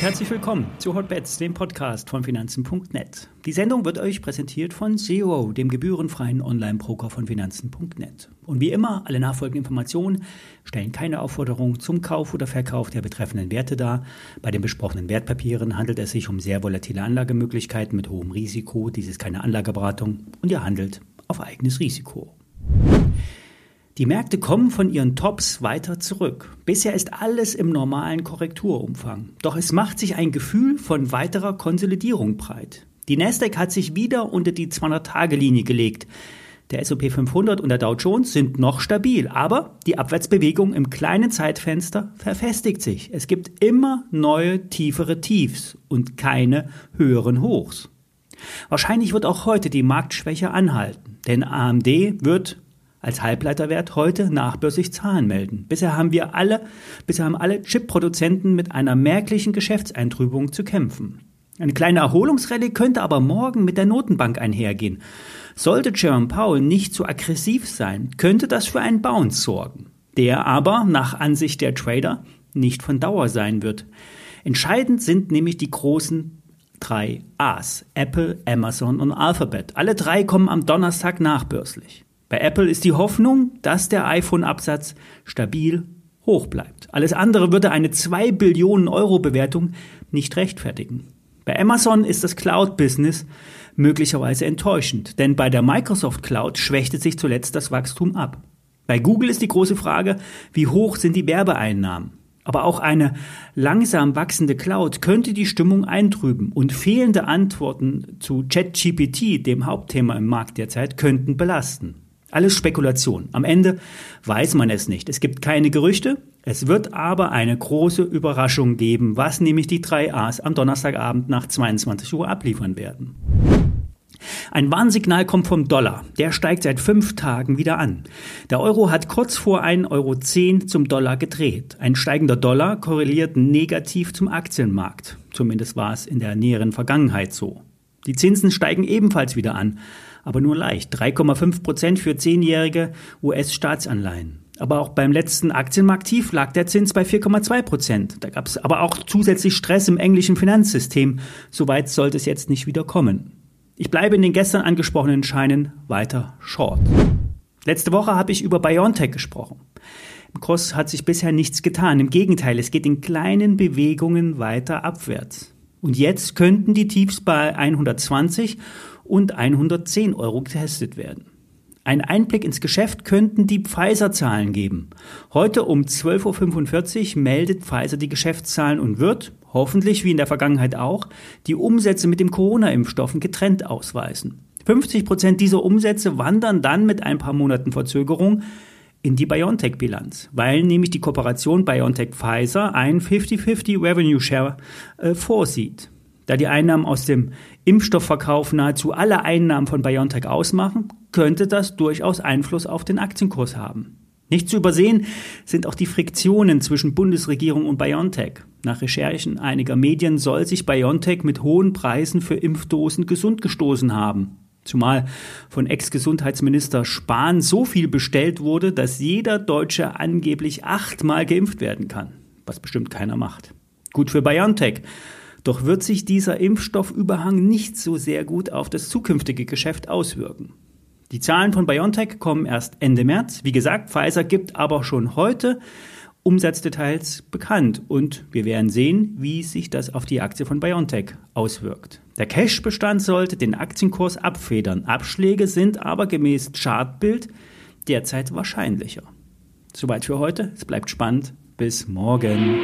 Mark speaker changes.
Speaker 1: und herzlich willkommen zu Hotbets, dem Podcast von Finanzen.net. Die Sendung wird euch präsentiert von Zero, dem gebührenfreien Online-Broker von Finanzen.net. Und wie immer, alle nachfolgenden Informationen stellen keine Aufforderung zum Kauf oder Verkauf der betreffenden Werte dar. Bei den besprochenen Wertpapieren handelt es sich um sehr volatile Anlagemöglichkeiten mit hohem Risiko. Dies ist keine Anlageberatung und ihr handelt auf eigenes Risiko. Die Märkte kommen von ihren Tops weiter zurück. Bisher ist alles im normalen Korrekturumfang. Doch es macht sich ein Gefühl von weiterer Konsolidierung breit. Die Nasdaq hat sich wieder unter die 200-Tage-Linie gelegt. Der S&P 500 und der Dow Jones sind noch stabil, aber die Abwärtsbewegung im kleinen Zeitfenster verfestigt sich. Es gibt immer neue tiefere Tiefs und keine höheren Hochs. Wahrscheinlich wird auch heute die Marktschwäche anhalten, denn AMD wird als Halbleiterwert heute nachbörslich Zahlen melden. Bisher haben wir alle, bisher haben alle Chip-Produzenten mit einer merklichen Geschäftseintrübung zu kämpfen. Eine kleine Erholungsrallye könnte aber morgen mit der Notenbank einhergehen. Sollte Jerome Powell nicht so aggressiv sein, könnte das für einen Bounce sorgen, der aber nach Ansicht der Trader nicht von Dauer sein wird. Entscheidend sind nämlich die großen drei A's, Apple, Amazon und Alphabet. Alle drei kommen am Donnerstag nachbörslich. Bei Apple ist die Hoffnung, dass der iPhone-Absatz stabil hoch bleibt. Alles andere würde eine 2 Billionen Euro Bewertung nicht rechtfertigen. Bei Amazon ist das Cloud-Business möglicherweise enttäuschend, denn bei der Microsoft Cloud schwächte sich zuletzt das Wachstum ab. Bei Google ist die große Frage, wie hoch sind die Werbeeinnahmen? Aber auch eine langsam wachsende Cloud könnte die Stimmung eintrüben und fehlende Antworten zu ChatGPT, dem Hauptthema im Markt derzeit, könnten belasten. Alles Spekulation. Am Ende weiß man es nicht. Es gibt keine Gerüchte. Es wird aber eine große Überraschung geben, was nämlich die drei A's am Donnerstagabend nach 22 Uhr abliefern werden. Ein Warnsignal kommt vom Dollar. Der steigt seit fünf Tagen wieder an. Der Euro hat kurz vor 1,10 Euro zum Dollar gedreht. Ein steigender Dollar korreliert negativ zum Aktienmarkt. Zumindest war es in der näheren Vergangenheit so. Die Zinsen steigen ebenfalls wieder an aber nur leicht. 3,5 Prozent für zehnjährige US-Staatsanleihen. Aber auch beim letzten Aktienmarkttief lag der Zins bei 4,2 Prozent. Da gab es aber auch zusätzlich Stress im englischen Finanzsystem. Soweit sollte es jetzt nicht wieder kommen. Ich bleibe in den gestern angesprochenen Scheinen weiter short. Letzte Woche habe ich über BioNTech gesprochen. Im Kurs hat sich bisher nichts getan. Im Gegenteil, es geht in kleinen Bewegungen weiter abwärts. Und jetzt könnten die Tiefs bei 120 und 110 Euro getestet werden. Ein Einblick ins Geschäft könnten die Pfizer-Zahlen geben. Heute um 12.45 Uhr meldet Pfizer die Geschäftszahlen und wird, hoffentlich wie in der Vergangenheit auch, die Umsätze mit dem Corona-Impfstoffen getrennt ausweisen. 50 Prozent dieser Umsätze wandern dann mit ein paar Monaten Verzögerung in die BioNTech-Bilanz, weil nämlich die Kooperation BioNTech-Pfizer ein 50-50 Revenue Share äh, vorsieht. Da die Einnahmen aus dem Impfstoffverkauf nahezu alle Einnahmen von BioNTech ausmachen, könnte das durchaus Einfluss auf den Aktienkurs haben. Nicht zu übersehen sind auch die Friktionen zwischen Bundesregierung und BioNTech. Nach Recherchen einiger Medien soll sich BioNTech mit hohen Preisen für Impfdosen gesund gestoßen haben. Zumal von Ex-Gesundheitsminister Spahn so viel bestellt wurde, dass jeder Deutsche angeblich achtmal geimpft werden kann. Was bestimmt keiner macht. Gut für BioNTech. Doch wird sich dieser Impfstoffüberhang nicht so sehr gut auf das zukünftige Geschäft auswirken. Die Zahlen von BioNTech kommen erst Ende März. Wie gesagt, Pfizer gibt aber schon heute Umsatzdetails bekannt und wir werden sehen, wie sich das auf die Aktie von BioNTech auswirkt. Der Cash-Bestand sollte den Aktienkurs abfedern. Abschläge sind aber gemäß Chartbild derzeit wahrscheinlicher. Soweit für heute. Es bleibt spannend. Bis morgen.